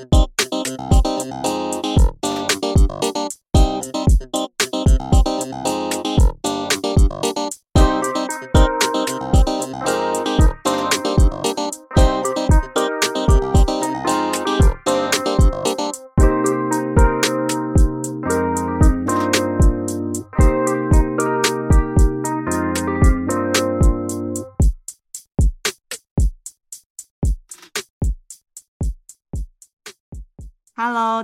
Podcast.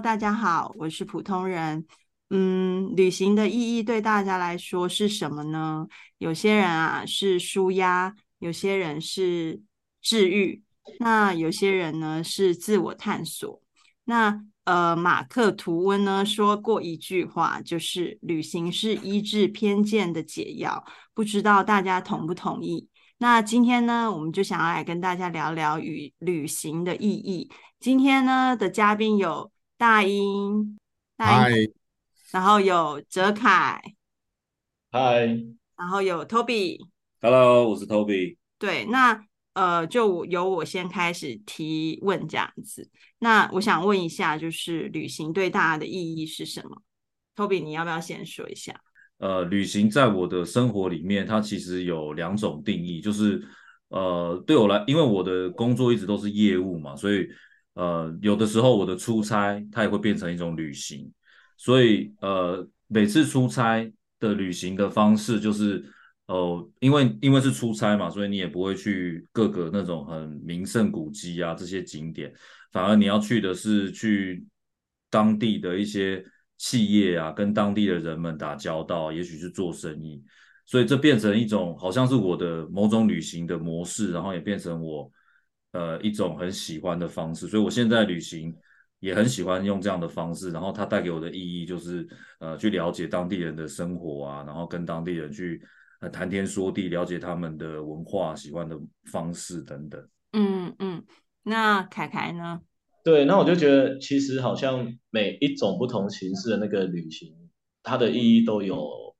大家好，我是普通人。嗯，旅行的意义对大家来说是什么呢？有些人啊是舒压，有些人是治愈，那有些人呢是自我探索。那呃，马克吐温呢说过一句话，就是旅行是医治偏见的解药。不知道大家同不同意？那今天呢，我们就想要来跟大家聊聊与旅行的意义。今天呢的嘉宾有大英，大英，然后有哲凯，嗨，然后有 Toby，Hello，我是 Toby。对，那呃，就由我先开始提问这样子。那我想问一下，就是旅行对大家的意义是什么？Toby，你要不要先说一下？呃，旅行在我的生活里面，它其实有两种定义，就是呃，对我来，因为我的工作一直都是业务嘛，所以呃，有的时候我的出差它也会变成一种旅行，所以呃，每次出差的旅行的方式就是呃，因为因为是出差嘛，所以你也不会去各个那种很名胜古迹啊这些景点，反而你要去的是去当地的一些。企业啊，跟当地的人们打交道，也许是做生意，所以这变成一种好像是我的某种旅行的模式，然后也变成我呃一种很喜欢的方式。所以我现在旅行也很喜欢用这样的方式，然后它带给我的意义就是呃去了解当地人的生活啊，然后跟当地人去呃谈天说地，了解他们的文化、喜欢的方式等等。嗯嗯，那凯凯呢？对，那我就觉得其实好像每一种不同形式的那个旅行，它的意义都有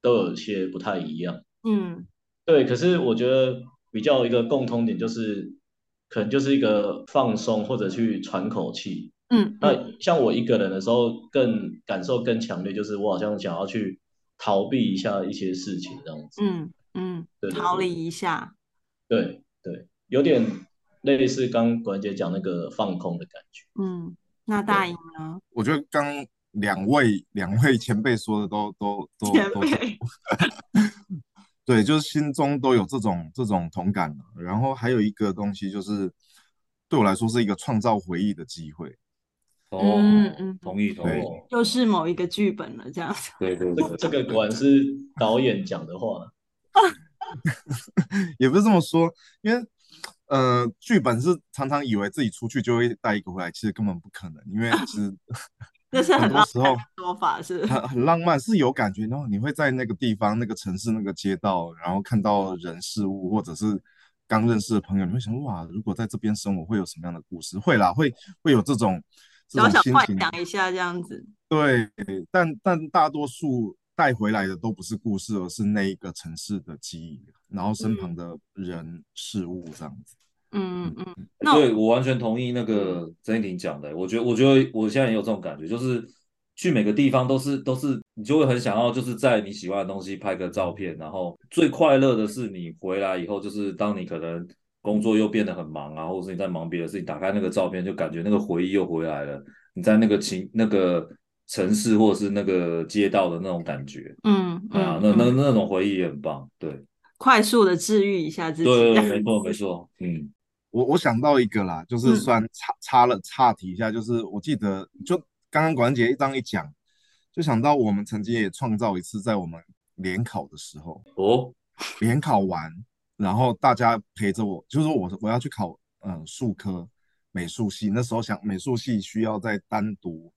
都有些不太一样。嗯，对。可是我觉得比较一个共通点就是，可能就是一个放松或者去喘口气。嗯，那像我一个人的时候，更感受更强烈，就是我好像想要去逃避一下一些事情这样子。嗯嗯，对，逃离一下。对对，有点。类似刚管姐讲那个放空的感觉。嗯，那大英呢？我觉得刚两位两位前辈说的都都都都对，就是心中都有这种这种同感。然后还有一个东西就是对我来说是一个创造回忆的机会。哦，嗯嗯，同意同意，又是某一个剧本了这样子。对对对，这个果然是导演讲的话。也不是这么说，因为。呃，剧本是常常以为自己出去就会带一个回来，其实根本不可能，因为其实那是很多时候说法是很很浪漫，是有感觉，然后你会在那个地方、那个城市、那个街道，然后看到人事物，或者是刚认识的朋友，你会想哇，如果在这边生活会有什么样的故事？会啦，会会有这种小小幻想一下这样子。对，但但大多数。带回来的都不是故事，而是那一个城市的记忆，然后身旁的人、嗯、事物这样子。嗯嗯嗯，对，我完全同意那个曾一婷讲的。我觉得，我觉得我现在也有这种感觉，就是去每个地方都是都是，你就会很想要，就是在你喜欢的东西拍个照片。然后最快乐的是你回来以后，就是当你可能工作又变得很忙啊，或者是你在忙别的事情，打开那个照片，就感觉那个回忆又回来了。你在那个情那个。城市或者是那个街道的那种感觉，嗯，啊，那那那种回忆也很棒，对，快速的治愈一下自己，对，没错没错，嗯，我我想到一个啦，就是算插插了岔题一下，就是我记得就刚刚管姐一张一讲，就想到我们曾经也创造一次在我们联考的时候，哦，联考完，然后大家陪着我，就是我我要去考嗯术科美术系，那时候想美术系需要再单独。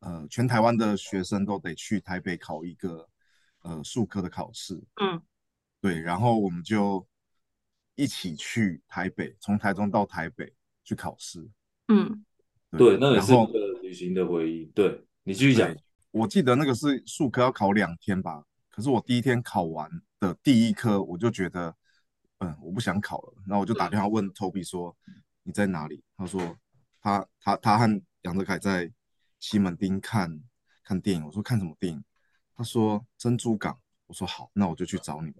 呃，全台湾的学生都得去台北考一个呃术科的考试。嗯，对，然后我们就一起去台北，从台中到台北去考试。嗯，对，那也是一个旅行的回忆。对，你继续讲。我记得那个是数科要考两天吧，可是我第一天考完的第一科，我就觉得，嗯，我不想考了。然后我就打电话问 Toby 说：“你在哪里？”他说：“他他他和杨哲凯在西门町看看电影。我说看什么电影？他说珍珠港。我说好，那我就去找你们。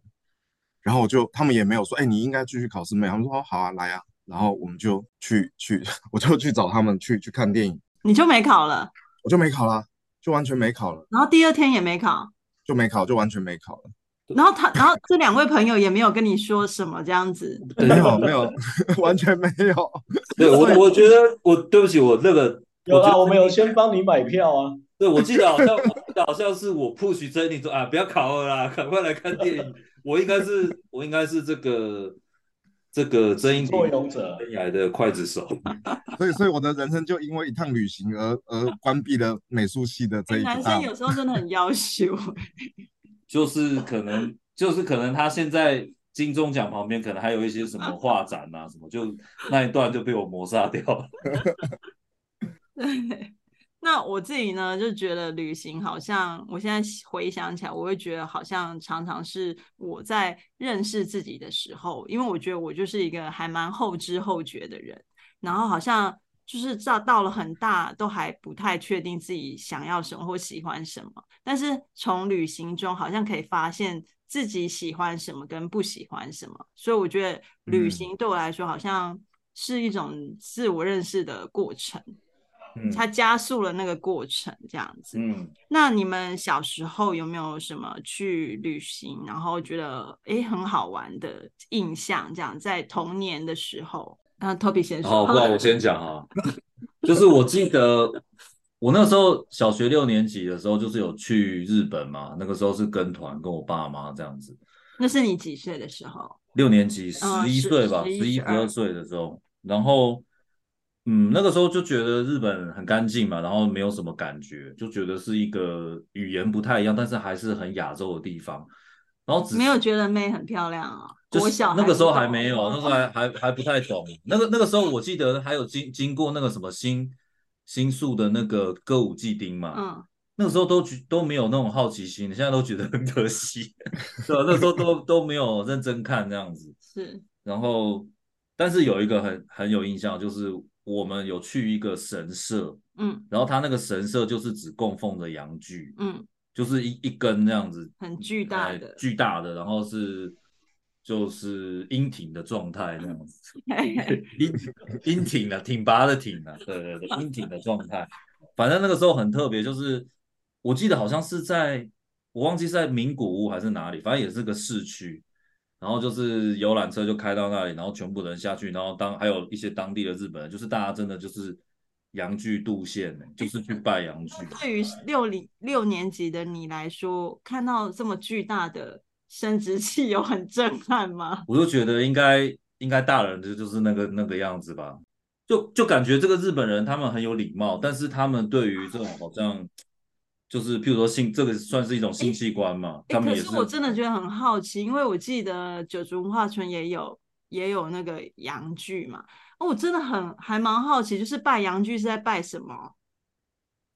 然后我就他们也没有说，哎，你应该继续考试没？他们说哦，好啊，来啊。然后我们就去去，我就去找他们去去看电影。你就没考了？我就没考了，就完全没考了。然后第二天也没考，就没考，就完全没考了。然后他，然后这两位朋友也没有跟你说什么这样子？没有，没有，完全没有。对我，我觉得我对不起，我那个有啊，我没有先帮你买票啊。对，我记得好像，好像是我 push 着你说啊，不要考了啦，赶快来看电影。我应该是，我应该是这个这个曾英作俑者生涯的刽子手。所以，所以我的人生就因为一趟旅行而而关闭了美术系的这一。男生有时候真的很夭寿。就是可能，就是可能他现在金钟奖旁边可能还有一些什么画展啊，什么就那一段就被我磨杀掉了。对。那我自己呢，就觉得旅行好像，我现在回想起来，我会觉得好像常常是我在认识自己的时候，因为我觉得我就是一个还蛮后知后觉的人，然后好像就是到到了很大都还不太确定自己想要什么或喜欢什么，但是从旅行中好像可以发现自己喜欢什么跟不喜欢什么，所以我觉得旅行对我来说好像是一种自我认识的过程。它加速了那个过程，这样子。嗯，那你们小时候有没有什么去旅行，然后觉得哎很好玩的印象？这样在童年的时候，那 Toby 先说。好，不然我先讲啊。就是我记得我那时候小学六年级的时候，就是有去日本嘛。那个时候是跟团，跟我爸妈这样子。那是你几岁的时候？六年级，十一岁吧，十一十二岁的时候，然后。嗯，那个时候就觉得日本很干净嘛，然后没有什么感觉，就觉得是一个语言不太一样，但是还是很亚洲的地方。然后只没有觉得妹很漂亮啊，就是小那个时候还没有，那时候还 还还不太懂。那个那个时候我记得还有经经过那个什么新新宿的那个歌舞伎町嘛，嗯，那个时候都都没有那种好奇心，现在都觉得很可惜，是吧？那时候都都没有认真看这样子。是，然后但是有一个很很有印象就是。我们有去一个神社，嗯，然后他那个神社就是只供奉着阳具，嗯，就是一一根那样子，很巨大的，巨大的，然后是就是阴挺的状态那样子，阴阴挺的，挺拔的挺的，对对对，阴挺的状态。反正那个时候很特别，就是我记得好像是在，我忘记是在名古屋还是哪里，反正也是个市区。然后就是游览车就开到那里，然后全部人下去，然后当还有一些当地的日本人，就是大家真的就是阳具度线，就是去拜阳具。对于六零六年级的你来说，看到这么巨大的生殖器有很震撼吗？我就觉得应该应该大人就就是那个那个样子吧，就就感觉这个日本人他们很有礼貌，但是他们对于这种好像。就是，譬如说性，这个算是一种性器官嘛？他们也是。可是我真的觉得很好奇，因为我记得九族文化村也有也有那个阳具嘛。哦我真的很还蛮好奇，就是拜阳具是在拜什么？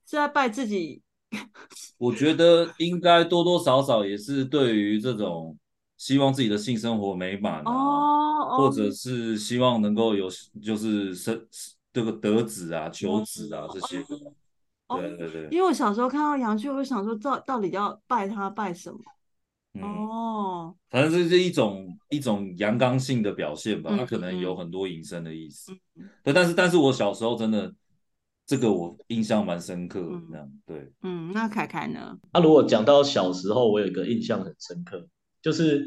是在拜自己？我觉得应该多多少少也是对于这种希望自己的性生活美满啊，哦，或者是希望能够有就是生这个得子啊、求子啊这些。对对对，因为我小时候看到阳具，我就想说到到底要拜他拜什么？嗯、哦，反正这是一种一种阳刚性的表现吧，它可能有很多引申的意思。嗯、对，但是但是我小时候真的这个我印象蛮深刻的，这样对。嗯，那凯凯呢？那、啊、如果讲到小时候，我有一个印象很深刻，就是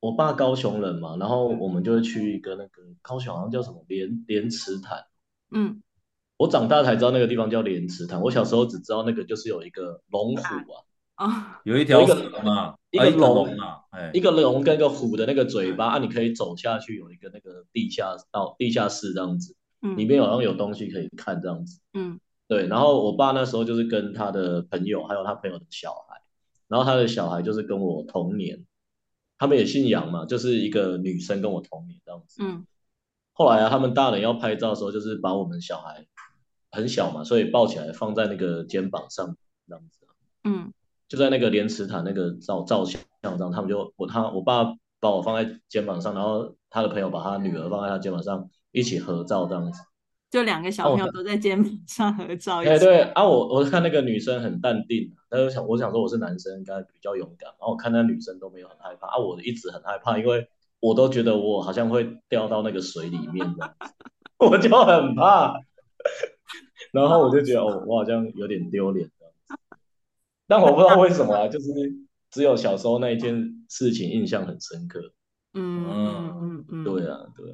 我爸高雄人嘛，然后我们就会去一个那个高雄好像叫什么莲莲池潭，嗯。我长大才知道那个地方叫莲池潭，我小时候只知道那个就是有一个龙虎啊，啊，有一条龙啊，一个龙啊，一个龙跟一个虎的那个嘴巴啊，你可以走下去，有一个那个地下道、地下室这样子，嗯，里面好像有东西可以看这样子，嗯，对，然后我爸那时候就是跟他的朋友，还有他朋友的小孩，然后他的小孩就是跟我同年，他们也姓杨嘛，就是一个女生跟我同年这样子，嗯，后来啊，他们大人要拍照的时候，就是把我们小孩。很小嘛，所以抱起来放在那个肩膀上这样子，嗯，就在那个莲池塔那个照照相上，他们就我他我爸把我放在肩膀上，然后他的朋友把他女儿放在他肩膀上一起合照这样子，就两个小朋友都在肩膀上合照。哎，对啊，我我看那个女生很淡定，但是想我想说我是男生应该比较勇敢，然后我看那女生都没有很害怕啊，我一直很害怕，因为我都觉得我好像会掉到那个水里面的，我就很怕，然后我就觉得哦，我好像有点丢脸。但我不知道为什么啊，就是只有小时候那一件事情印象很深刻。嗯嗯嗯嗯，对啊，对。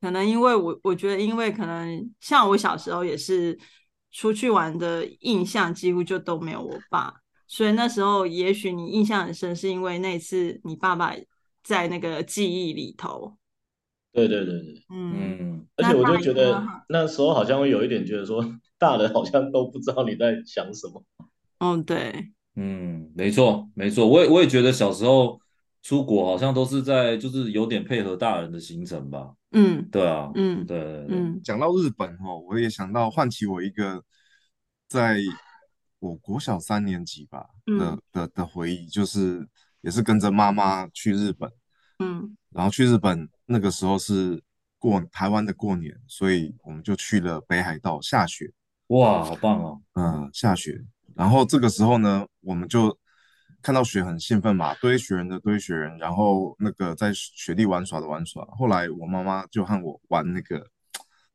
可能因为我我觉得，因为可能像我小时候也是出去玩的印象几乎就都没有我爸，所以那时候也许你印象很深，是因为那次你爸爸在那个记忆里头。对对对对，嗯。而且我就觉得那时候好像会有一点觉得说，大人好像都不知道你在想什么。嗯，对，嗯，没错，没错，我也我也觉得小时候出国好像都是在就是有点配合大人的行程吧。嗯，对啊，嗯，对，嗯，讲到日本哦，我也想到唤起我一个在我国小三年级吧的、嗯、的的回忆，就是也是跟着妈妈去日本，嗯，然后去日本那个时候是过台湾的过年，所以我们就去了北海道下雪，哇，好棒哦，嗯，下雪。然后这个时候呢，我们就看到雪很兴奋嘛，堆雪人的堆雪人，然后那个在雪地玩耍的玩耍。后来我妈妈就和我玩那个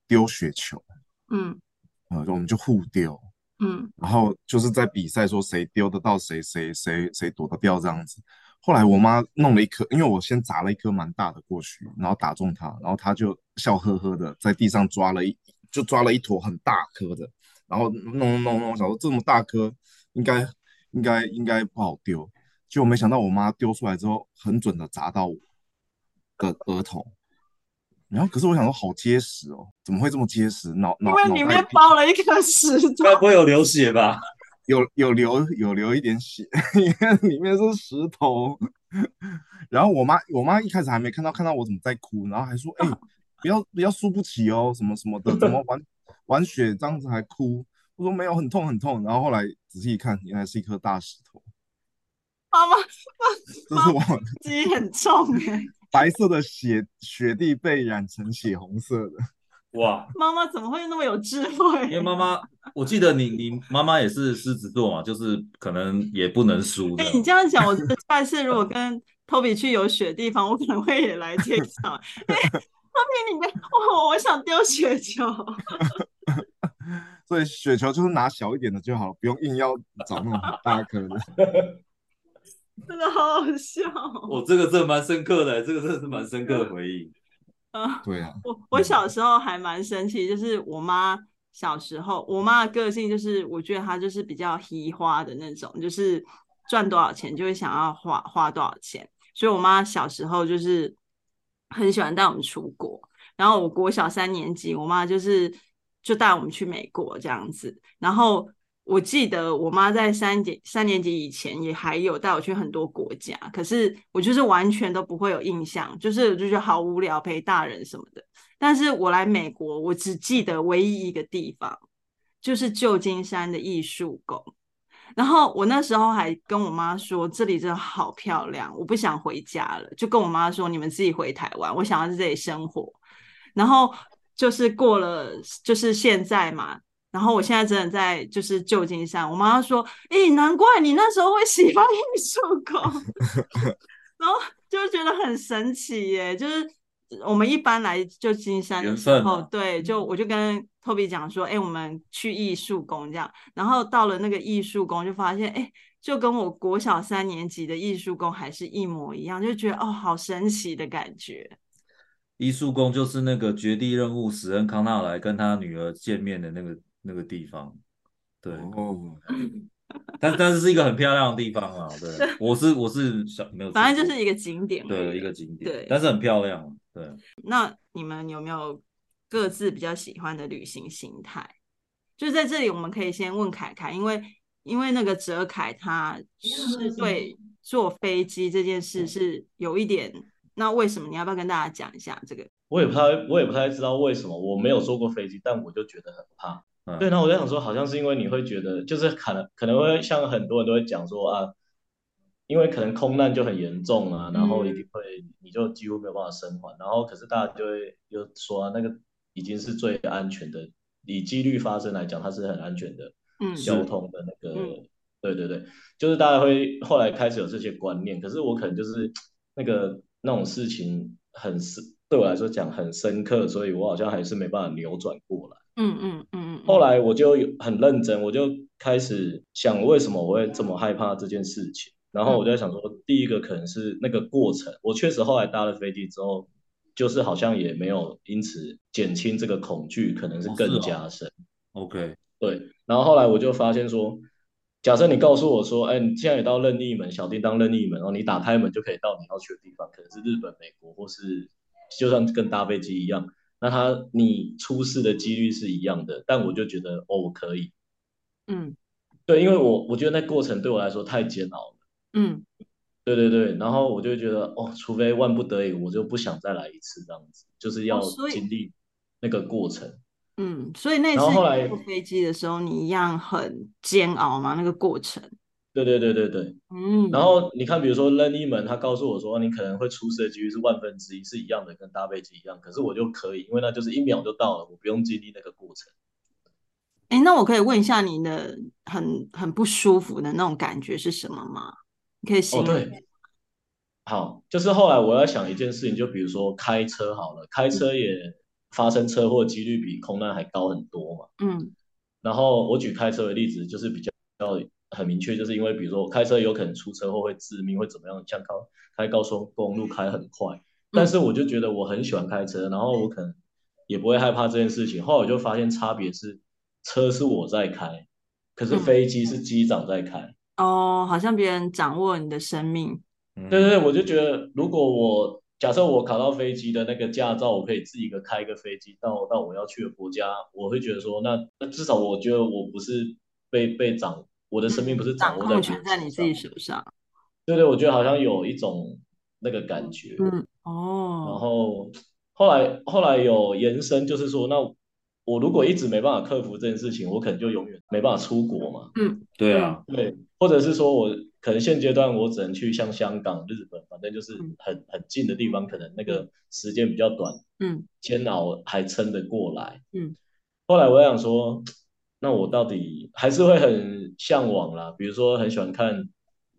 丢雪球，嗯，呃，我们就互丢，嗯，然后就是在比赛说谁丢得到谁谁谁谁躲得掉这样子。后来我妈弄了一颗，因为我先砸了一颗蛮大的过去，然后打中她，然后她就笑呵呵的在地上抓了一就抓了一坨很大颗的。然后弄弄弄弄，想说这么大颗，应该应该应该不好丢，结果没想到我妈丢出来之后，很准的砸到我的额头。然后可是我想说好结实哦，怎么会这么结实？脑脑因为里面包了一颗石头，该不会有流血吧？有有流有流一点血，因为里面是石头。然后我妈我妈一开始还没看到，看到我怎么在哭，然后还说：“哎、欸，不要不要输不起哦，什么什么的，怎么玩？”玩雪这样子还哭，我说没有，很痛很痛。然后后来仔细一看，原来是一颗大石头。妈妈，这是我自己很重哎。白色的雪雪地被染成血红色的。哇！妈妈怎么会那么有智慧？因为妈妈，我记得你你妈妈也是狮子座嘛，就是可能也不能输。哎、欸，你这样讲，我下一次如果跟 Toby 去有雪地方，我可能会也来介绍。哎、欸，Toby，你跟我，我想丢雪球。所以雪球就是拿小一点的就好，不用硬要找那种很大颗的。真的好好笑。我这个真的蛮深刻的，这个真的是蛮深刻的回忆。啊，对啊。我我小时候还蛮生气，就是我妈小时候，我妈的个性就是，我觉得她就是比较稀花的那种，就是赚多少钱就会想要花花多少钱。所以我妈小时候就是很喜欢带我们出国，然后我国小三年级，我妈就是。就带我们去美国这样子，然后我记得我妈在三年三年级以前也还有带我去很多国家，可是我就是完全都不会有印象，就是就觉得好无聊陪大人什么的。但是我来美国，我只记得唯一一个地方，就是旧金山的艺术宫。然后我那时候还跟我妈说，这里真的好漂亮，我不想回家了，就跟我妈说，你们自己回台湾，我想要在这里生活。然后。就是过了，就是现在嘛。然后我现在真的在就是旧金山。我妈说：“诶，难怪你那时候会喜欢 艺术宫。”然后就觉得很神奇耶。就是我们一般来旧金山的时候，对，就我就跟 Toby 讲说：“诶，我们去艺术宫这样。”然后到了那个艺术宫，就发现诶，就跟我国小三年级的艺术宫还是一模一样，就觉得哦，好神奇的感觉。艺术宫就是那个绝地任务史恩康纳莱跟他女儿见面的那个那个地方，对，哦，但但是是一个很漂亮的地方啊，对，我是我是小没有，反正就是一个景点，对，一个景点，对，但是很漂亮，对。那你们有没有各自比较喜欢的旅行形态？就在这里，我们可以先问凯凯，因为因为那个哲凯他是对坐飞机这件事是有一点。那为什么你要不要跟大家讲一下这个？我也不太，我也不太知道为什么。我没有坐过飞机，但我就觉得很怕。嗯、对，那我就想说，好像是因为你会觉得，就是可能可能会像很多人都会讲说啊，因为可能空难就很严重啊，然后一定会你就几乎没有办法生还。然后可是大家就会又说啊，那个已经是最安全的，以几率发生来讲，它是很安全的。嗯，交通的那个，嗯、对对对，就是大家会后来开始有这些观念，可是我可能就是那个那种事情很深，对我来说讲很深刻，所以我好像还是没办法扭转过来。嗯嗯嗯嗯。后来我就很认真，我就开始想为什么我会这么害怕这件事情，然后我就在想说，第一个可能是那个过程，我确实后来搭了飞机之后，就是好像也没有因此减轻这个恐惧，可能是更加深。哦哦、OK。对，然后后来我就发现说，假设你告诉我说，哎，你现在也到任意门，小叮当任意门，然后你打开门就可以到你要去的地方，可能是日本、美国，或是就算跟搭飞机一样，那他你出事的几率是一样的，但我就觉得哦，我可以，嗯，对，因为我我觉得那过程对我来说太煎熬了，嗯，对对对，然后我就觉得哦，除非万不得已，我就不想再来一次这样子，就是要经历那个过程。哦嗯，所以那次坐飞机的时候，你一样很煎熬吗？那个过程？对对对对对。嗯，然后你看，比如说任意门，他告诉我说你可能会出事的几率是万分之一，是一样的，跟搭飞机一样。可是我就可以，因为那就是一秒就到了，我不用经历那个过程。哎，那我可以问一下你的很很不舒服的那种感觉是什么吗？你可以形容。哦，对。好，就是后来我要想一件事情，就比如说开车好了，开车也。嗯发生车祸几率比空难还高很多嘛？嗯，然后我举开车的例子，就是比较很明确，就是因为比如说我开车有可能出车祸会致命，会怎么样？像高开高速公路开很快，但是我就觉得我很喜欢开车，然后我可能也不会害怕这件事情。后来我就发现差别是，车是我在开，可是飞机是机长在开。嗯。哦，好像别人掌握你的生命。对对对，我就觉得如果我。假设我考到飞机的那个驾照，我可以自己一个开一个飞机到到我要去的国家，我会觉得说，那那至少我觉得我不是被被掌，我的生命不是掌握在、嗯、掌控权在你自己手上。对对，我觉得好像有一种那个感觉。嗯哦。然后后来后来有延伸，就是说，那我如果一直没办法克服这件事情，我可能就永远没办法出国嘛。嗯，对啊，对，或者是说我。可能现阶段我只能去像香港、日本，反正就是很很近的地方，可能那个时间比较短，嗯，煎熬还撑得过来，嗯。后来我想说，那我到底还是会很向往啦，比如说很喜欢看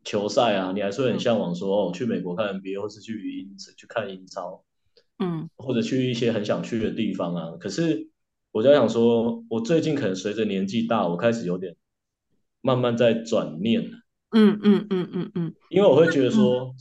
球赛啊，你还是会很向往说哦，去美国看 NBA，或是去英去看英超，嗯，或者去一些很想去的地方啊。可是我就想说，我最近可能随着年纪大，我开始有点慢慢在转念了。嗯嗯嗯嗯嗯，因为我会觉得说，嗯、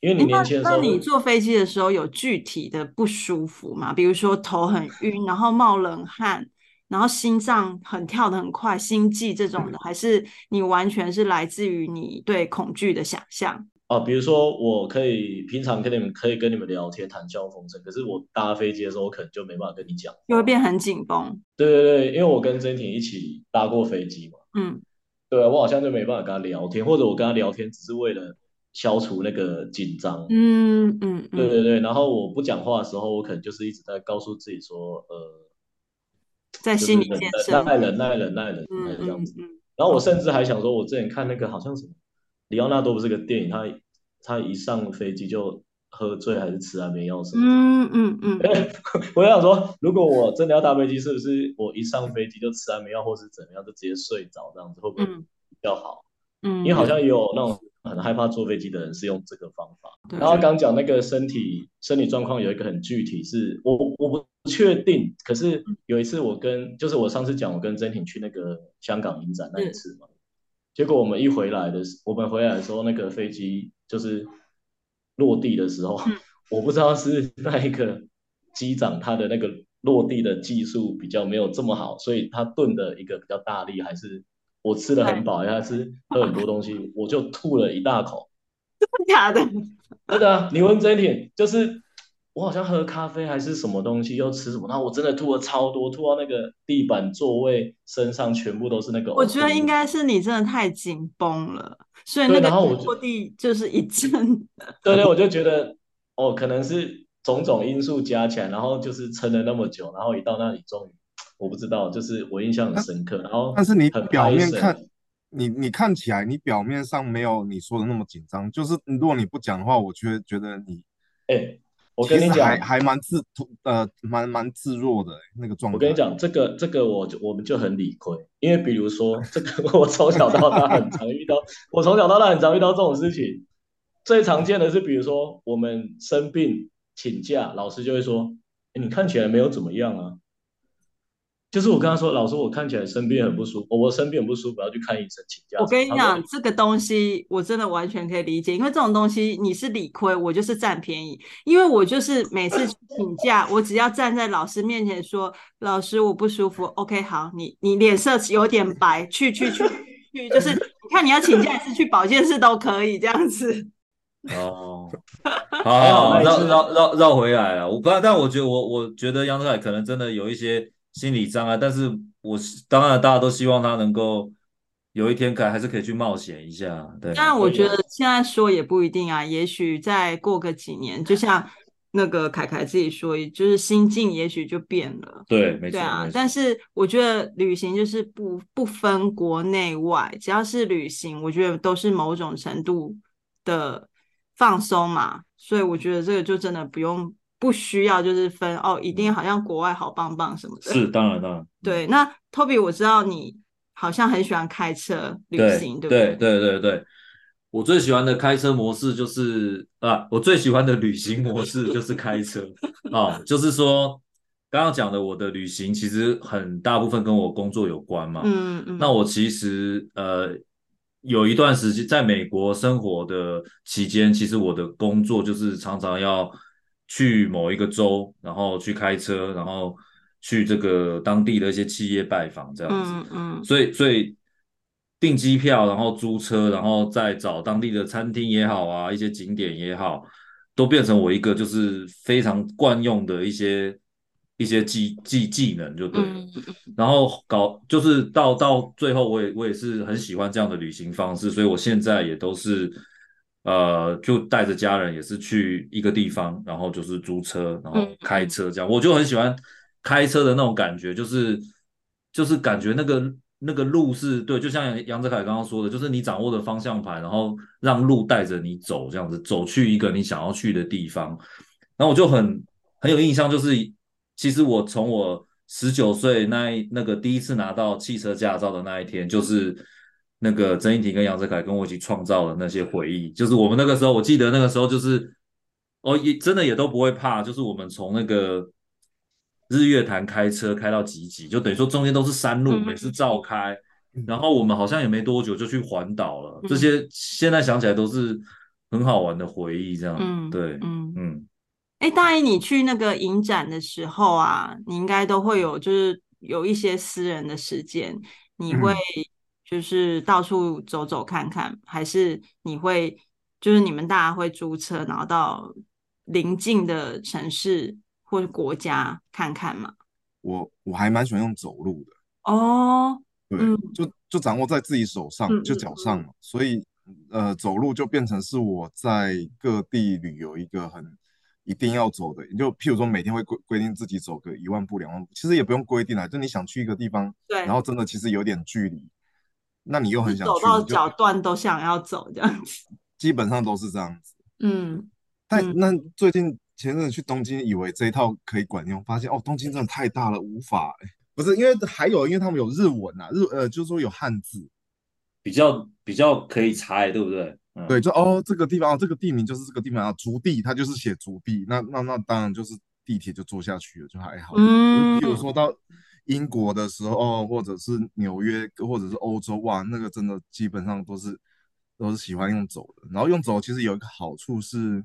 因为你年轻的时候，那你坐飞机的时候有具体的不舒服吗？比如说头很晕，然后冒冷汗，然后心脏很跳得很快，心悸这种的，还是你完全是来自于你对恐惧的想象？啊，比如说我可以平常跟你们可以跟你们聊天谈笑风生，可是我搭飞机的时候，我可能就没办法跟你讲，就会变很紧绷。对对对，因为我跟真婷一起搭过飞机嘛。嗯。对啊，我好像就没办法跟他聊天，或者我跟他聊天只是为了消除那个紧张。嗯嗯，对对对。然后我不讲话的时候，我可能就是一直在告诉自己说，呃，在心里建设，忍耐忍耐忍耐忍耐这样子。然后我甚至还想说，我之前看那个好像什么，李奥纳多不是个电影，他他一上飞机就。喝醉还是吃安眠药什么？嗯嗯嗯。我想说，如果我真的要搭飞机，是不是我一上飞机就吃安眠药，或是怎么样，就直接睡着这样子，会不会比较好？嗯，因为好像也有那种很害怕坐飞机的人是用这个方法。然后刚讲那个身体身体状况有一个很具体，是我我不确定。可是有一次我跟就是我上次讲我跟真婷去那个香港影展那一次嘛，结果我们一回来的时，我们回来的时候那个飞机就是。落地的时候，嗯、我不知道是那一个机长他的那个落地的技术比较没有这么好，所以他顿的一个比较大力，还是我吃的很饱，还是喝很多东西，我就吐了一大口。真的假的？真的啊！你问这一点，就是我好像喝咖啡还是什么东西，又吃什么，然后我真的吐了超多，吐到那个地板、座位、身上全部都是那个。我觉得应该是你真的太紧绷了。所以那个落地就是一阵，对对，我就觉得哦，可能是种种因素加起来，然后就是撑了那么久，然后一到那里，终于我不知道，就是我印象很深刻。然后，但是你表面看，你你看起来，你表面上没有你说的那么紧张。就是如果你不讲的话，我觉得觉得你，哎，我跟你讲，还还蛮自呃蛮蛮自若的那个状态。我跟你讲，这个这个我就我们就很理亏，因为比如说这个 我从小到大很常遇到，我从小到大很常遇到这种事情。最常见的是，比如说我们生病请假，老师就会说：“欸，你看起来没有怎么样啊。”就是我跟他说，老师，我看起来生病很不舒服，我生病很不舒服，要去看医生请假。我跟你讲，这个东西我真的完全可以理解，因为这种东西你是理亏，我就是占便宜。因为我就是每次请假，我只要站在老师面前说，老师我不舒服，OK，好，你你脸色有点白，去去去去，就是你看你要请假还是去保健室都可以这样子。哦，好，好，好，绕绕绕绕回来了。我不，但我觉得我我觉得杨哲凯可能真的有一些。心理障碍，但是我是当然大家都希望他能够有一天可还是可以去冒险一下，对。但我觉得现在说也不一定啊，也许再过个几年，就像那个凯凯自己说，就是心境也许就变了。对，没错。对啊，但是我觉得旅行就是不不分国内外，只要是旅行，我觉得都是某种程度的放松嘛。所以我觉得这个就真的不用。不需要就是分哦，一定好像国外好棒棒什么的。是，当然当然。对，那 Toby，我知道你好像很喜欢开车旅行，对，对不对？对对对对，我最喜欢的开车模式就是啊，我最喜欢的旅行模式就是开车啊，就是说刚刚讲的我的旅行其实很大部分跟我工作有关嘛。嗯嗯。那我其实呃有一段时间在美国生活的期间，其实我的工作就是常常要。去某一个州，然后去开车，然后去这个当地的一些企业拜访，这样子。嗯嗯。所以，所以订机票，然后租车，然后再找当地的餐厅也好啊，一些景点也好，都变成我一个就是非常惯用的一些一些技技技能，就对了。嗯。然后搞就是到到最后，我也我也是很喜欢这样的旅行方式，所以我现在也都是。呃，就带着家人也是去一个地方，然后就是租车，然后开车这样，嗯、我就很喜欢开车的那种感觉，就是就是感觉那个那个路是对，就像杨杨哲凯刚刚说的，就是你掌握的方向盘，然后让路带着你走，这样子走去一个你想要去的地方。然后我就很很有印象，就是其实我从我十九岁那那个第一次拿到汽车驾照的那一天，就是。那个曾一婷跟杨哲凯跟我一起创造的那些回忆，就是我们那个时候，我记得那个时候就是，哦，也真的也都不会怕，就是我们从那个日月潭开车开到集集，就等于说中间都是山路，每次照开，然后我们好像也没多久就去环岛了，这些现在想起来都是很好玩的回忆，这样，嗯，对，嗯嗯，哎，大一你去那个影展的时候啊，你应该都会有就是有一些私人的时间，你会。就是到处走走看看，还是你会就是你们大家会租车，然后到邻近的城市或者国家看看嘛？我我还蛮喜欢用走路的哦，对，嗯、就就掌握在自己手上，就脚上嘛，嗯、所以呃，走路就变成是我在各地旅游一个很一定要走的，就譬如说每天会规规定自己走个一万步两万步，其实也不用规定啦，就你想去一个地方，对，然后真的其实有点距离。那你又很想去，走到脚断都想要走这样子，基本上都是这样子。嗯，但那最近前阵子去东京，以为这一套可以管用，发现哦，东京真的太大了，无法。不是因为还有，因为他们有日文啊，日呃，就是说有汉字，比较比较可以猜，对不对？嗯、对，就哦，这个地方，这个地名就是这个地方啊，筑地，它就是写筑地，那那那当然就是地铁就坐下去了，就还好。嗯，比如说到。英国的时候，或者是纽约，或者是欧洲，哇，那个真的基本上都是都是喜欢用走的。然后用走其实有一个好处是，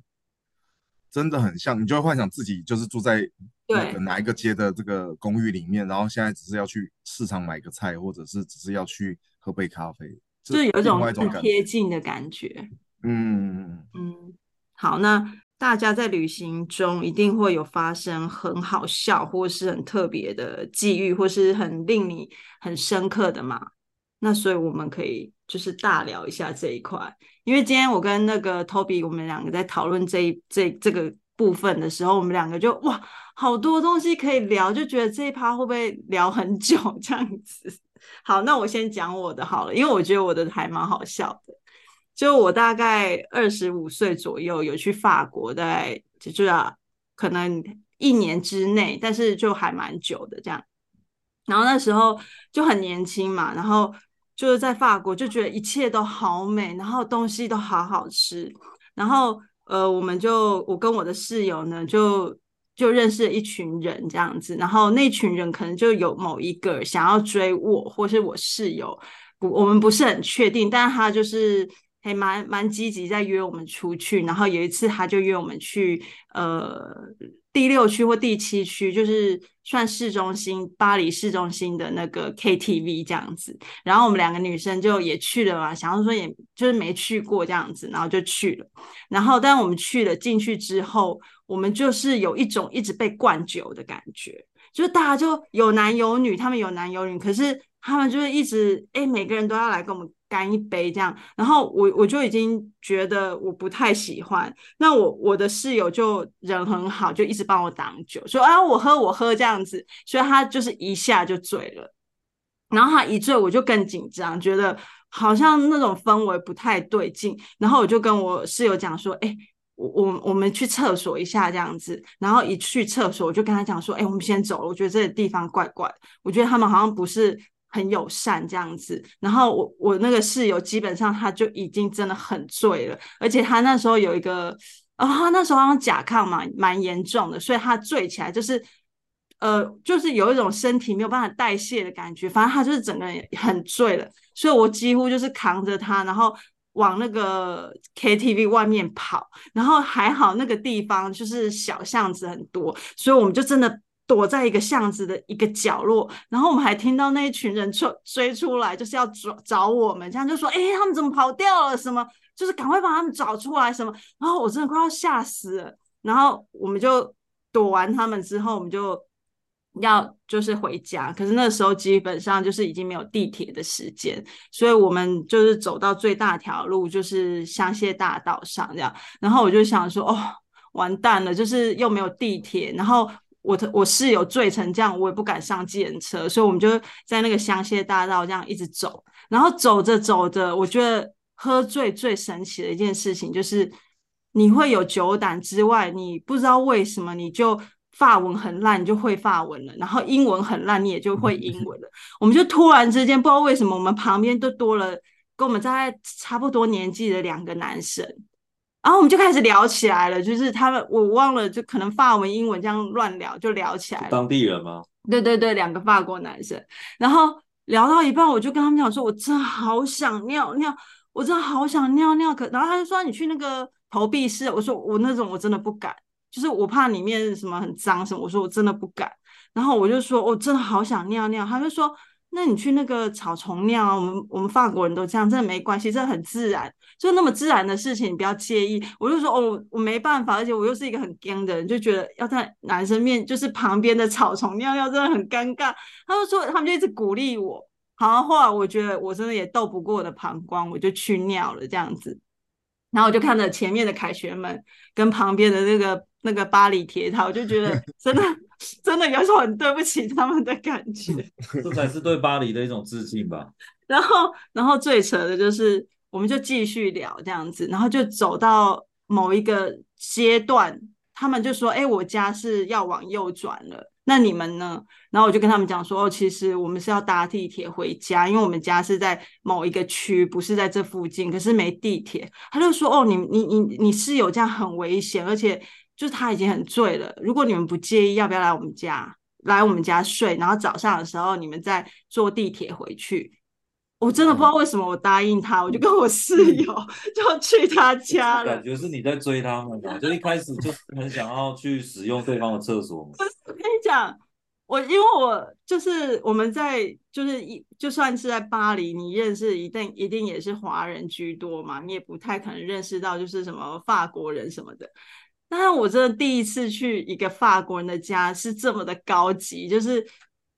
真的很像，你就会幻想自己就是住在那个哪一个街的这个公寓里面，然后现在只是要去市场买个菜，或者是只是要去喝杯咖啡，就是有一种很贴近的感觉。嗯嗯，好，那。大家在旅行中一定会有发生很好笑或是很特别的际遇，或是很令你很深刻的嘛？那所以我们可以就是大聊一下这一块。因为今天我跟那个 Toby 我们两个在讨论这一这这个部分的时候，我们两个就哇，好多东西可以聊，就觉得这一趴会不会聊很久 这样子？好，那我先讲我的好了，因为我觉得我的还蛮好笑的。就我大概二十五岁左右有去法国，大概就就要可能一年之内，但是就还蛮久的这样。然后那时候就很年轻嘛，然后就是在法国就觉得一切都好美，然后东西都好好吃，然后呃，我们就我跟我的室友呢就就认识了一群人这样子，然后那群人可能就有某一个想要追我，或是我室友，不，我们不是很确定，但是他就是。还蛮蛮积极在约我们出去，然后有一次他就约我们去呃第六区或第七区，就是算市中心巴黎市中心的那个 KTV 这样子，然后我们两个女生就也去了嘛，想要说也就是没去过这样子，然后就去了，然后但我们去了进去之后，我们就是有一种一直被灌酒的感觉，就是大家就有男有女，他们有男有女，可是他们就是一直哎每个人都要来跟我们。干一杯这样，然后我我就已经觉得我不太喜欢。那我我的室友就人很好，就一直帮我挡酒，说啊我喝我喝这样子，所以他就是一下就醉了。然后他一醉，我就更紧张，觉得好像那种氛围不太对劲。然后我就跟我室友讲说，哎，我我我们去厕所一下这样子。然后一去厕所，我就跟他讲说，哎，我们先走了，我觉得这个地方怪怪的，我觉得他们好像不是。很友善这样子，然后我我那个室友基本上他就已经真的很醉了，而且他那时候有一个啊、他那时候好像甲亢嘛，蛮严重的，所以他醉起来就是呃，就是有一种身体没有办法代谢的感觉，反正他就是整个人很醉了，所以我几乎就是扛着他，然后往那个 KTV 外面跑，然后还好那个地方就是小巷子很多，所以我们就真的。躲在一个巷子的一个角落，然后我们还听到那一群人追追出来，就是要找找我们，这样就说：“哎，他们怎么跑掉了？什么？就是赶快把他们找出来，什么？”然后我真的快要吓死了。然后我们就躲完他们之后，我们就要就是回家。可是那时候基本上就是已经没有地铁的时间，所以我们就是走到最大条路，就是香榭大道上这样。然后我就想说：“哦，完蛋了，就是又没有地铁。”然后。我的我室友醉成这样，我也不敢上计程车，所以我们就在那个香榭大道这样一直走，然后走着走着，我觉得喝醉最神奇的一件事情就是你会有酒胆之外，你不知道为什么你就法文很烂，你就会法文了，然后英文很烂，你也就会英文了。我们就突然之间不知道为什么，我们旁边都多了跟我们在差不多年纪的两个男生。然后我们就开始聊起来了，就是他们我忘了，就可能法文、英文这样乱聊，就聊起来了。当地人吗？对对对，两个法国男生。然后聊到一半，我就跟他们讲说：“我真的好想尿尿，我真的好想尿尿。”可然后他就说：“你去那个投币室。”我说：“我那种我真的不敢，就是我怕里面什么很脏什么。”我说：“我真的不敢。”然后我就说：“我真的好想尿尿。”他就说。那你去那个草丛尿啊，我们我们法国人都这样，真的没关系，这很自然，就那么自然的事情，你不要介意。我就说哦，我没办法，而且我又是一个很僵的人，就觉得要在男生面，就是旁边的草丛尿尿，真的很尴尬。他就说，他们就一直鼓励我。好，后来我觉得我真的也斗不过我的膀胱，我就去尿了这样子。然后我就看着前面的凯旋门跟旁边的那个那个巴黎铁塔，我就觉得 真的。真的有种很对不起他们的感觉，这才是对巴黎的一种致敬吧。然后，然后最扯的就是，我们就继续聊这样子，然后就走到某一个阶段，他们就说：“哎，我家是要往右转了，那你们呢？”然后我就跟他们讲说：“哦，其实我们是要搭地铁回家，因为我们家是在某一个区，不是在这附近，可是没地铁。”他就说：“哦，你你你你室友这样很危险，而且。”就是他已经很醉了，如果你们不介意，要不要来我们家，来我们家睡，然后早上的时候你们再坐地铁回去。我真的不知道为什么我答应他，我就跟我室友 就去他家了。感觉是你在追他们嘛？就一开始就很想要去使用对方的厕所。不是我跟你讲，我因为我就是我们在就是一就算是在巴黎，你认识一定一定也是华人居多嘛，你也不太可能认识到就是什么法国人什么的。但是我真的第一次去一个法国人的家，是这么的高级，就是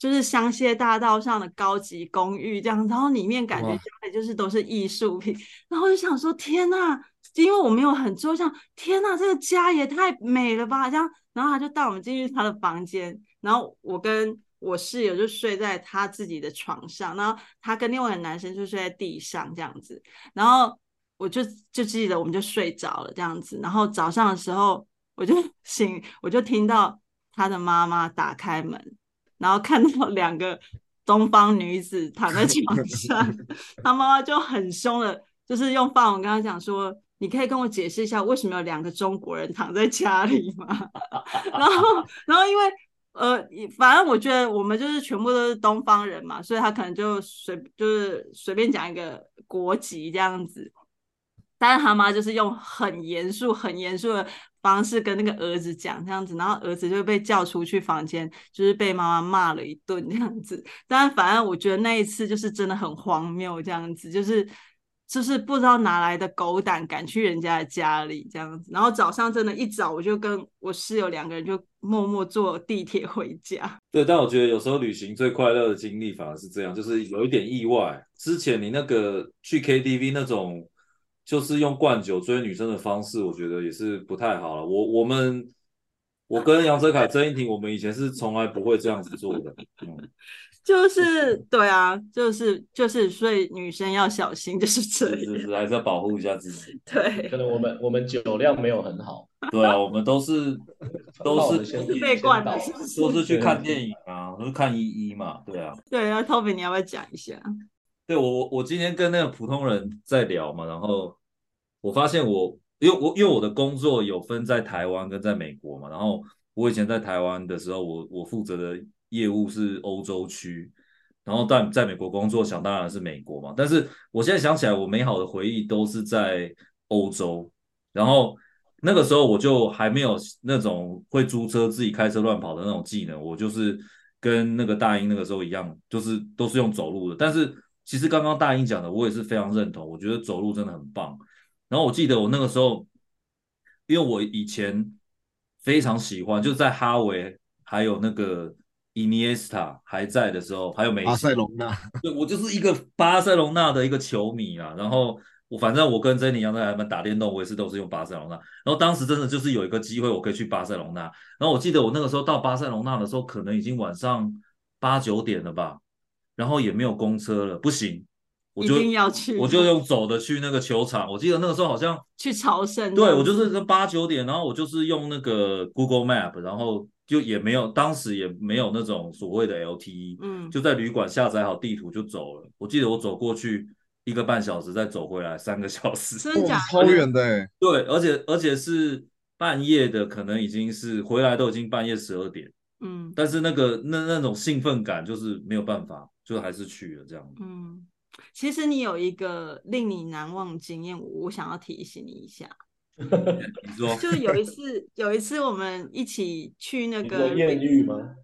就是香榭大道上的高级公寓这样，然后里面感觉家里就是都是艺术品，然后我就想说天呐，因为我没有很抽象，天呐，这个家也太美了吧，这样，然后他就带我们进去他的房间，然后我跟我室友就睡在他自己的床上，然后他跟另外一个男生就睡在地上这样子，然后。我就就记得，我们就睡着了这样子，然后早上的时候，我就 醒，我就听到他的妈妈打开门，然后看到两个东方女子躺在 床上，她妈妈就很凶的，就是用法文跟她讲说：“你可以跟我解释一下，为什么有两个中国人躺在家里吗？” 然后，然后因为。呃，反正我觉得我们就是全部都是东方人嘛，所以他可能就随就是随便讲一个国籍这样子，但是他妈就是用很严肃、很严肃的方式跟那个儿子讲这样子，然后儿子就被叫出去房间，就是被妈妈骂了一顿这样子。但反正我觉得那一次就是真的很荒谬这样子，就是。就是不知道哪来的狗胆敢去人家的家里这样子，然后早上真的一早我就跟我室友两个人就默默坐地铁回家。对，但我觉得有时候旅行最快乐的经历反而是这样，就是有一点意外。之前你那个去 KTV 那种，就是用灌酒追女生的方式，我觉得也是不太好了。我我们我跟杨哲凯、曾一婷，我们以前是从来不会这样子做的。嗯。就是对啊，就是就是，所以女生要小心，就是这样，是是，还是要保护一下自己。对，可能我们我们酒量没有很好。对啊，我们都是 都是先被灌的，都是去看电影啊，都是看一一嘛。对啊。对啊，Toby，你要不要讲一下？对我我今天跟那个普通人在聊嘛，然后我发现我因为我因为我的工作有分在台湾跟在美国嘛，然后我以前在台湾的时候，我我负责的。业务是欧洲区，然后但在美国工作，想当然是美国嘛。但是我现在想起来，我美好的回忆都是在欧洲。然后那个时候我就还没有那种会租车自己开车乱跑的那种技能，我就是跟那个大英那个时候一样，就是都是用走路的。但是其实刚刚大英讲的，我也是非常认同，我觉得走路真的很棒。然后我记得我那个时候，因为我以前非常喜欢，就是在哈维还有那个。伊尼埃斯塔还在的时候，还有梅西，巴塞隆纳，对，我就是一个巴塞隆纳的一个球迷啊。然后我反正我跟珍妮一样在他们打电动，我也是都是用巴塞隆纳。然后当时真的就是有一个机会，我可以去巴塞隆纳。然后我记得我那个时候到巴塞隆纳的时候，可能已经晚上八九点了吧，然后也没有公车了，不行，我就一定要去，我就用走的去那个球场。我记得那个时候好像去朝圣，对，我就是这八九点，然后我就是用那个 Google Map，然后。就也没有，当时也没有那种所谓的 LTE，嗯，就在旅馆下载好地图就走了。我记得我走过去一个半小时，再走回来三个小时，真的假的？超远的。对，而且而且是半夜的，可能已经是回来都已经半夜十二点，嗯，但是那个那那种兴奋感就是没有办法，就还是去了这样。嗯，其实你有一个令你难忘的经验，我想要提醒你一下。你说，就有一次，有一次我们一起去那个艳遇吗？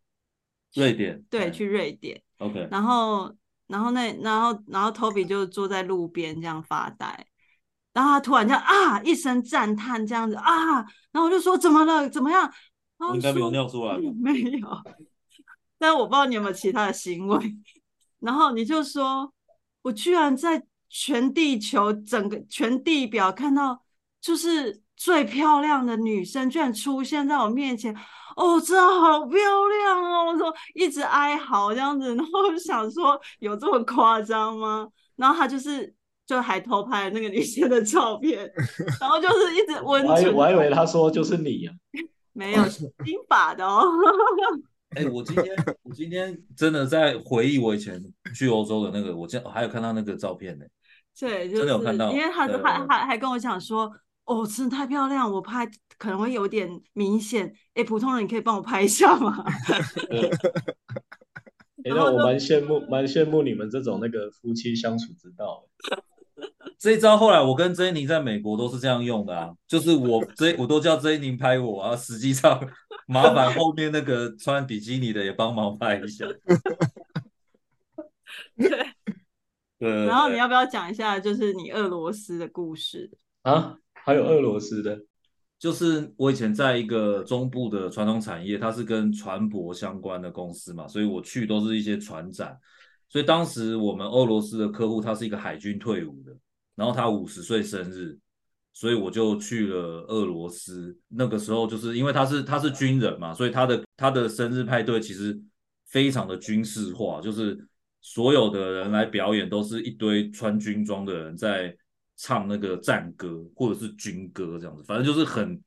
瑞典，对，去瑞典。OK，然后，然后那，然后，然后 Toby 就坐在路边这样发呆，然后他突然就啊一声赞叹这样子啊，然后我就说怎么了？怎么样？应该没有尿出来，没有。但我不知道你有没有其他的行为。然后你就说，我居然在全地球整个全地表看到。就是最漂亮的女生居然出现在我面前，哦，真的好漂亮哦！我说一直哀嚎这样子，然后想说有这么夸张吗？然后他就是就还偷拍那个女生的照片，然后就是一直温存。我还以为他说就是你呀、啊，没有新法的哦。哎、欸，我今天我今天真的在回忆我以前去欧洲的那个，我今还有看到那个照片呢。对，就是、真的有看到，因为他还还还跟我讲说。哦，真的太漂亮，我拍可能会有点明显。哎，普通人你可以帮我拍一下吗？哎，那我蛮羡慕，蛮羡慕你们这种那个夫妻相处之道。这一招后来我跟 Jenny 在美国都是这样用的啊，就是我 这我都叫 Jenny 拍我啊，实际上麻烦后面那个穿比基尼的也帮忙拍一下。对，对。然后你要不要讲一下，就是你俄罗斯的故事啊？还有俄罗斯的，就是我以前在一个中部的传统产业，它是跟船舶相关的公司嘛，所以我去都是一些船展。所以当时我们俄罗斯的客户他是一个海军退伍的，然后他五十岁生日，所以我就去了俄罗斯。那个时候就是因为他是他是军人嘛，所以他的他的生日派对其实非常的军事化，就是所有的人来表演都是一堆穿军装的人在。唱那个战歌或者是军歌这样子，反正就是很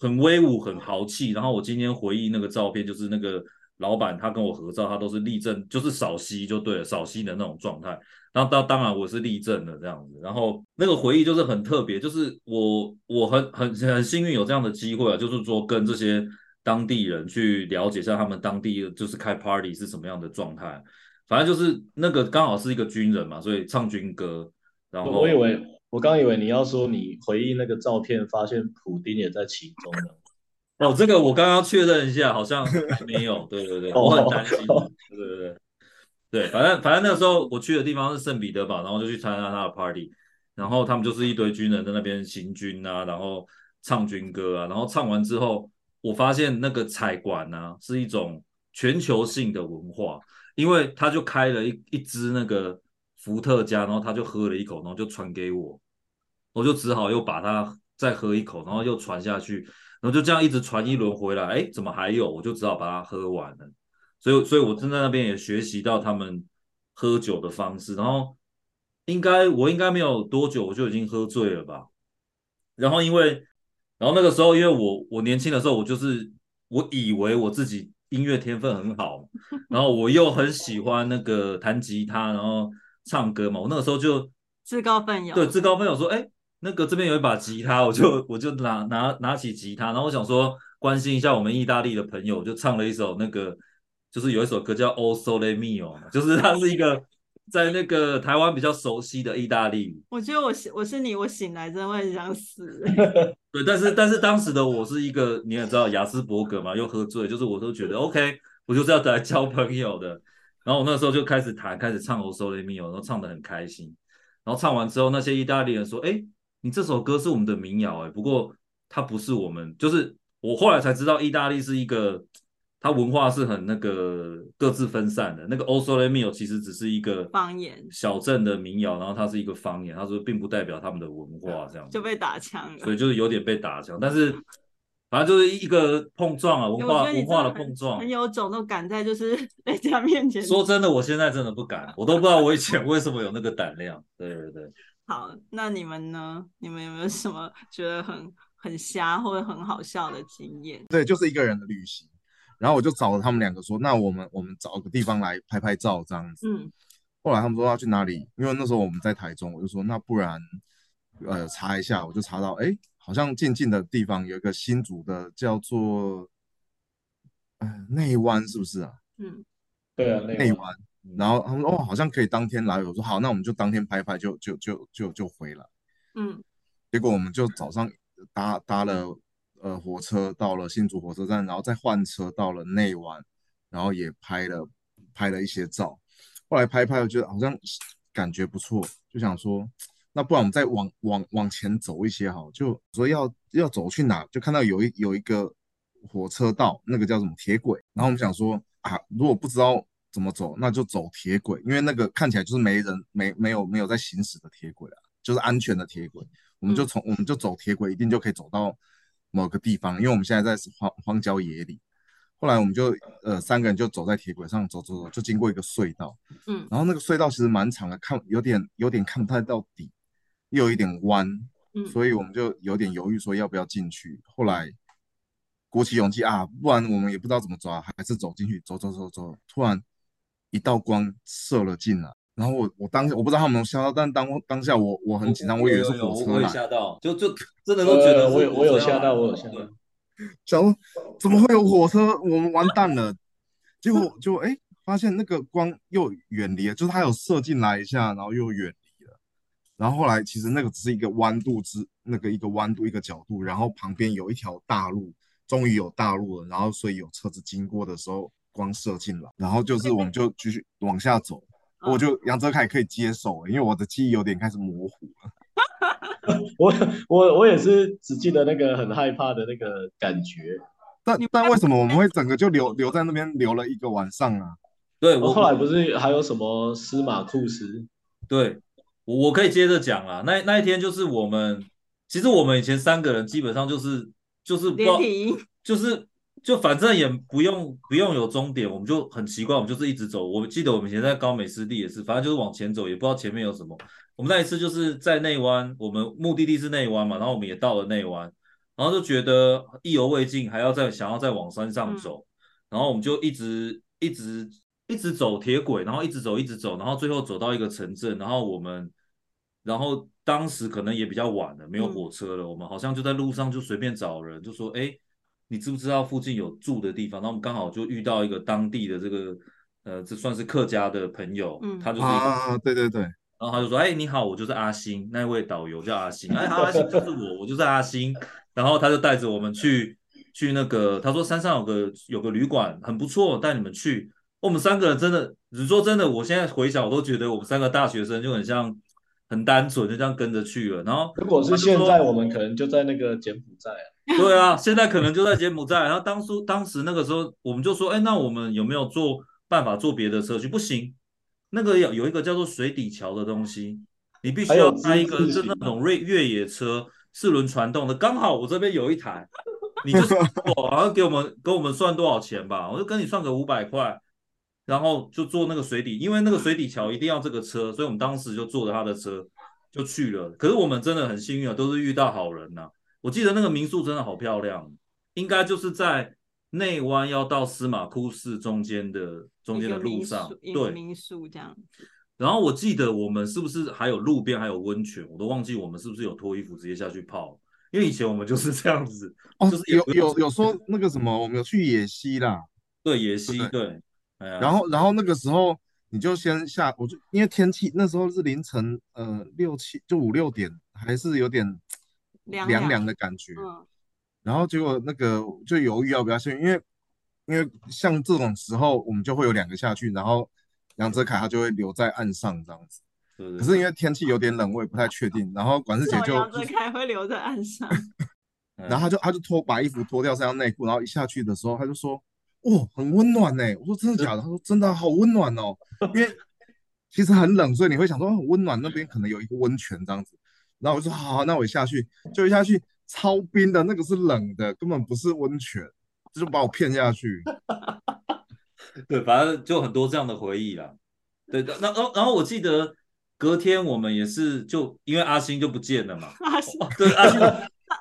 很威武、很豪气。然后我今天回忆那个照片，就是那个老板他跟我合照，他都是立正，就是扫膝就对了，扫膝的那种状态。然后当当然我是立正的这样子。然后那个回忆就是很特别，就是我我很很很幸运有这样的机会啊，就是说跟这些当地人去了解一下他们当地就是开 party 是什么样的状态。反正就是那个刚好是一个军人嘛，所以唱军歌。然后我以为我刚以为你要说你回忆那个照片，发现普丁也在其中呢。哦，这个我刚刚确认一下，好像没有。对对对，我很担心。对对对对，反正反正那时候我去的地方是圣彼得堡，然后就去参加他的 party，然后他们就是一堆军人在那边行军啊，然后唱军歌啊，然后唱完之后，我发现那个彩馆呢是一种全球性的文化。因为他就开了一一支那个伏特加，然后他就喝了一口，然后就传给我，我就只好又把它再喝一口，然后又传下去，然后就这样一直传一轮回来，哎，怎么还有？我就只好把它喝完了。所以，所以我正在那边也学习到他们喝酒的方式，然后应该我应该没有多久我就已经喝醉了吧。然后因为，然后那个时候因为我我年轻的时候我就是我以为我自己。音乐天分很好，然后我又很喜欢那个弹吉他，然后唱歌嘛。我那个时候就自告奋勇，对，自告奋勇说，哎，那个这边有一把吉他，我就我就拿拿拿起吉他，然后我想说关心一下我们意大利的朋友，我就唱了一首那个，就是有一首歌叫《O Sole Mio》，就是它是一个。在那个台湾比较熟悉的意大利，我觉得我我是你，我醒来真的会很想死。对，但是但是当时的我是一个你也知道雅斯伯格嘛，又喝醉，就是我都觉得 OK，我就是要来交朋友的。然后我那时候就开始弹，开始唱《O Sole Mio》，然后唱得很开心。然后唱完之后，那些意大利人说：“哎，你这首歌是我们的民谣哎，不过它不是我们，就是我后来才知道意大利是一个。”它文化是很那个各自分散的，那个 O Sole Mio 其实只是一个方言，小镇的民谣，然后它是一个方言，他说并不代表他们的文化，这样就被打枪了，所以就是有点被打枪，但是反正就是一个碰撞啊，文化文化的碰撞，很有种，都敢在就是 人家面前。说真的，我现在真的不敢，我都不知道我以前为什么有那个胆量。对对对。好，那你们呢？你们有没有什么觉得很很瞎或者很好笑的经验？对，就是一个人的旅行。然后我就找了他们两个说，那我们我们找个地方来拍拍照这样子。嗯。后来他们说要去哪里？因为那时候我们在台中，我就说那不然，呃，查一下，我就查到，哎，好像近近的地方有一个新竹的叫做，呃，内湾是不是啊？嗯，对啊，内湾。然后他们说哦，好像可以当天来。我说好，那我们就当天拍拍就就就就就回来。嗯。结果我们就早上搭搭了。呃，火车到了新竹火车站，然后再换车到了内湾，然后也拍了拍了一些照。后来拍拍，我觉得好像感觉不错，就想说，那不然我们再往往往前走一些好，就说要要走去哪，就看到有一有一个火车道，那个叫什么铁轨。然后我们想说啊，如果不知道怎么走，那就走铁轨，因为那个看起来就是没人没没有没有在行驶的铁轨啊，就是安全的铁轨。我们就从、嗯、我们就走铁轨，一定就可以走到。某个地方，因为我们现在在荒荒郊野里，后来我们就呃三个人就走在铁轨上走走走，就经过一个隧道，嗯，然后那个隧道其实蛮长的，看有点有点看不太到底，又有一点弯，嗯，所以我们就有点犹豫说要不要进去。后来鼓起勇气啊，不然我们也不知道怎么抓，还是走进去，走走走走，突然一道光射了进来。然后我我当我不知道他们有没有吓到，但当当下我我很紧张，我以为是火车来，吓到，就就真的都觉得我有我有吓到，我有吓到，想说怎么会有火车？我们完蛋了。结果就哎发现那个光又远离了，就是它有射进来一下，然后又远离了。然后后来其实那个只是一个弯度之那个一个弯度一个角度，然后旁边有一条大路，终于有大路了。然后所以有车子经过的时候光射进来，然后就是我们就继续往下走。我就杨哲凯可以接受，因为我的记忆有点开始模糊了。我我我也是只记得那个很害怕的那个感觉。但但为什么我们会整个就留留在那边留了一个晚上啊？对，我后来不是还有什么司马库斯？对，我我可以接着讲啊。那那一天就是我们，其实我们以前三个人基本上就是就是不知道就是。就反正也不用不用有终点，我们就很奇怪，我们就是一直走。我记得我们以前在高美湿地也是，反正就是往前走，也不知道前面有什么。我们那一次就是在内湾，我们目的地是内湾嘛，然后我们也到了内湾，然然后就觉得意犹未尽，还要再想要再往山上走，嗯、然后我们就一直一直一直走铁轨，然后一直走一直走，然后最后走到一个城镇，然后我们，然后当时可能也比较晚了，没有火车了，嗯、我们好像就在路上就随便找人，就说，哎，你知不知道附近有住的地方？然后我们刚好就遇到一个当地的这个，呃，这算是客家的朋友，嗯、他就是一个啊，对对对。然后他就说：“哎，你好，我就是阿星，那位导游叫阿星。哎，阿星就是我，我就是阿星。然后他就带着我们去去那个，他说山上有个有个旅馆很不错，带你们去。我们三个人真的，你说真的，我现在回想，我都觉得我们三个大学生就很像很单纯，就这样跟着去了。然后如果是现在，我们可能就在那个柬埔寨啊。对啊，现在可能就在柬埔寨。然后当初当时那个时候，我们就说：哎，那我们有没有做办法坐别的车去？不行。”那个有有一个叫做水底桥的东西，你必须要开一个是那种越越野车，四轮传动的。刚好我这边有一台，你就我好像给我们给我们算多少钱吧，我就跟你算个五百块，然后就坐那个水底，因为那个水底桥一定要这个车，所以我们当时就坐着他的车就去了。可是我们真的很幸运啊，都是遇到好人呐、我记得那个民宿真的好漂亮，应该就是在。内湾要到司马库寺中间的中间的路上，对，民宿这样。然后我记得我们是不是还有路边还有温泉？我都忘记我们是不是有脱衣服直接下去泡？因为以前我们就是这样子，哦，就是有有有说那个什么，我们有去野溪啦，对，野溪，对。对然后然后那个时候你就先下，我就因为天气那时候是凌晨呃六七就五六点，还是有点凉凉的感觉。嗯然后结果那个就犹豫要不要下去，因为因为像这种时候，我们就会有两个下去，然后杨泽凯他就会留在岸上这样子。可是因为天气有点冷，我也不太确定。然后管事姐就杨哲凯会留在岸上，然后他就他就脱把衣服脱掉，身上内裤，然后一下去的时候，他就说：“哇，很温暖呢。”我说：“真的假的？”他说：“真的好温暖哦，因为其实很冷，所以你会想说很温暖，那边可能有一个温泉这样子。”然后我就说：“好，好，那我下去，就一下去。”超冰的那个是冷的，根本不是温泉，就把我骗下去。对，反正就很多这样的回忆啦。对的，那然后然后我记得隔天我们也是就因为阿星就不见了嘛。阿星，对阿星，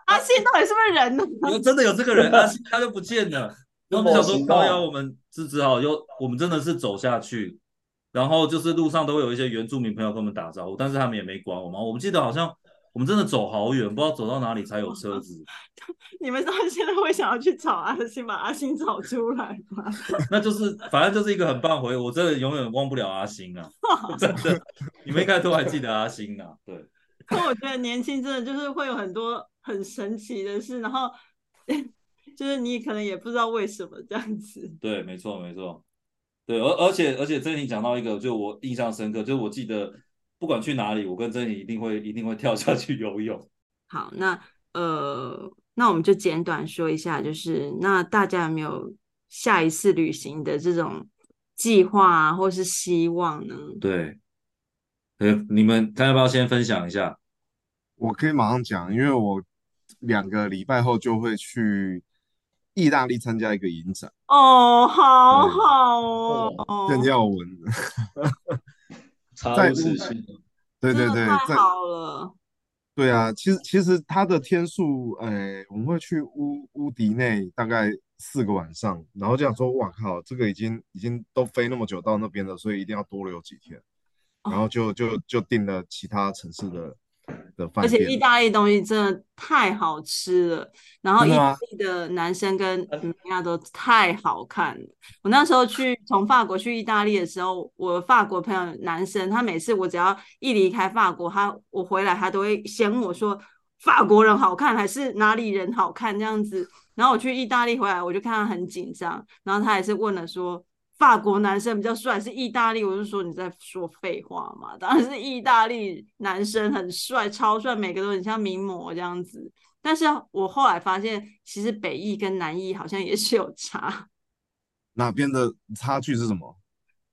阿星到底是不是人呢？有真的有这个人，阿星他就不见了。然后我们想说高瑶，我们是只好又我们真的是走下去，然后就是路上都会有一些原住民朋友跟我们打招呼，但是他们也没管我们。我们记得好像。我们真的走好远，不知道走到哪里才有车子。你们到现在会想要去找阿星，把阿星找出来吗？那就是，反正就是一个很棒回忆。我真的永远忘不了阿星啊！真的，你们应该都还记得阿星啊？对。可我觉得年轻真的就是会有很多很神奇的事，然后就是你可能也不知道为什么这样子。对，没错，没错。对，而而且而且，这里讲到一个，就我印象深刻，就是我记得。不管去哪里，我跟珍妮一定会一定会跳下去游泳。好，那呃，那我们就简短说一下，就是那大家有没有下一次旅行的这种计划啊，或是希望呢？对，呃，你们他要不要先分享一下？我可以马上讲，因为我两个礼拜后就会去意大利参加一个影展。哦，好好哦，邓耀文。在对对对，太好了。对啊，其实其实它的天数，哎，我们会去乌乌迪内大概四个晚上，然后这样说，哇靠，这个已经已经都飞那么久到那边了，所以一定要多留几天，然后就就就订了其他城市的。而且意大利东西真的太好吃了，然后意大利的男生跟女亚都太好看了。我那时候去从法国去意大利的时候，我法国朋友男生，他每次我只要一离开法国，他我回来他都会嫌我说法国人好看还是哪里人好看这样子。然后我去意大利回来，我就看他很紧张，然后他还是问了说。法国男生比较帅，是意大利，我就说你在说废话嘛？当然是意大利男生很帅，超帅，每个都很像名模这样子。但是我后来发现，其实北艺跟南艺好像也是有差。哪边的差距是什么？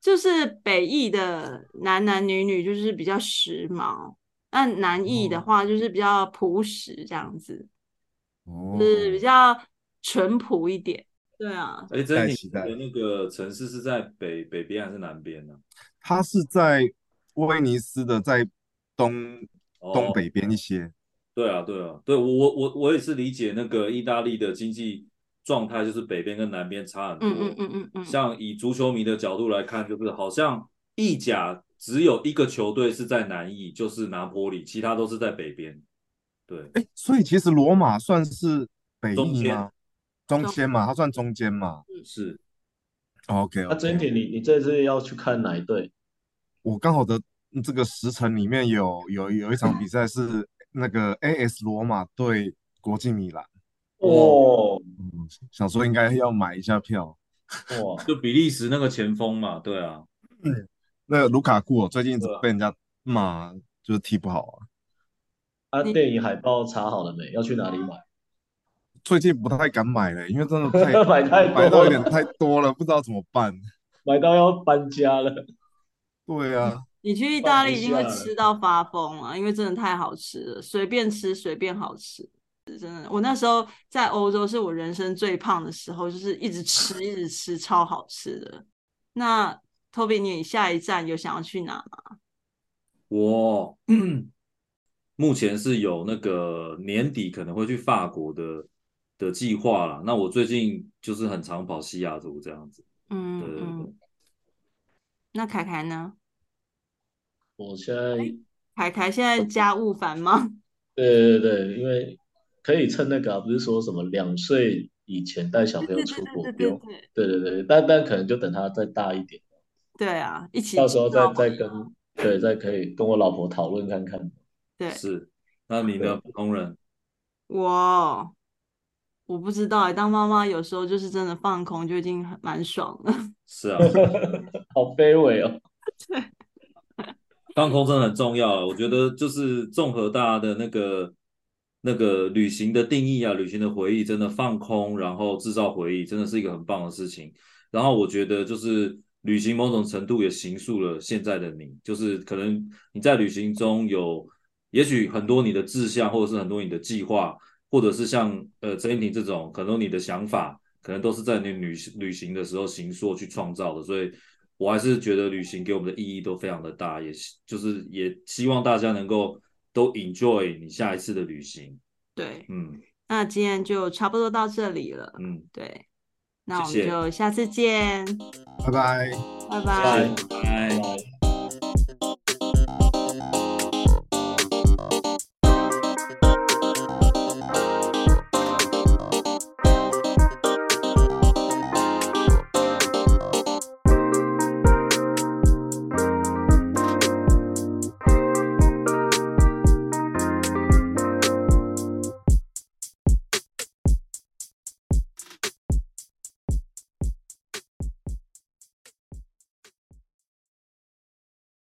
就是北艺的男男女女就是比较时髦，那南艺的话就是比较朴实这样子，哦、就是比较淳朴一点。对啊，哎，在你的那个城市是在北北边还是南边呢？它是在威尼斯的在东、哦、东北边一些。对啊，对啊，对我我我我也是理解那个意大利的经济状态，就是北边跟南边差很多。嗯嗯嗯嗯嗯。像以足球迷的角度来看，就是好像意甲只有一个球队是在南意，就是拿坡里，其他都是在北边。对，哎，所以其实罗马算是北意吗？中间嘛，他算中间嘛。是。OK，那真田，你你这次要去看哪一队？我刚好的。这个时辰里面有有有一场比赛是那个 AS 罗马对国际米兰哦，嗯，想说应该要买一下票哇，就比利时那个前锋嘛，对啊，嗯，那个卢卡库最近一直被人家骂，就是踢不好啊。啊，电影海报查好了没？要去哪里买？最近不太敢买了，因为真的太 买太买到有点太多了，不知道怎么办，买到要搬家了。对啊。你去意大利一定会吃到发疯啊，因为真的太好吃了，随便吃随便好吃，真的。我那时候在欧洲是我人生最胖的时候，就是一直吃一直吃，超好吃的。那 Toby，你下一站有想要去哪吗？我 目前是有那个年底可能会去法国的的计划啦。那我最近就是很常跑西雅图这样子。嗯，对对对。那凯凯呢？我现在凯凯现在家务繁忙？对对对，因为可以趁那个、啊，不是说什么两岁以前带小朋友出国不用，对对对，但但可能就等他再大一点。对啊，一起到时候再再跟对再可以跟我老婆讨论看看。对，是。那你呢，普通人？我我不知道哎，当妈妈有时候就是真的放空就已经蛮爽了。是啊，好卑微哦。对。放空真的很重要，我觉得就是综合大家的那个那个旅行的定义啊，旅行的回忆，真的放空，然后制造回忆，真的是一个很棒的事情。然后我觉得就是旅行某种程度也形塑了现在的你，就是可能你在旅行中有，也许很多你的志向，或者是很多你的计划，或者是像呃曾英庭这种，可能你的想法，可能都是在你旅旅行的时候行塑去创造的，所以。我还是觉得旅行给我们的意义都非常的大，也就是也希望大家能够都 enjoy 你下一次的旅行。对，嗯，那今天就差不多到这里了。嗯，对，那我们就下次见，拜拜，拜拜，拜拜。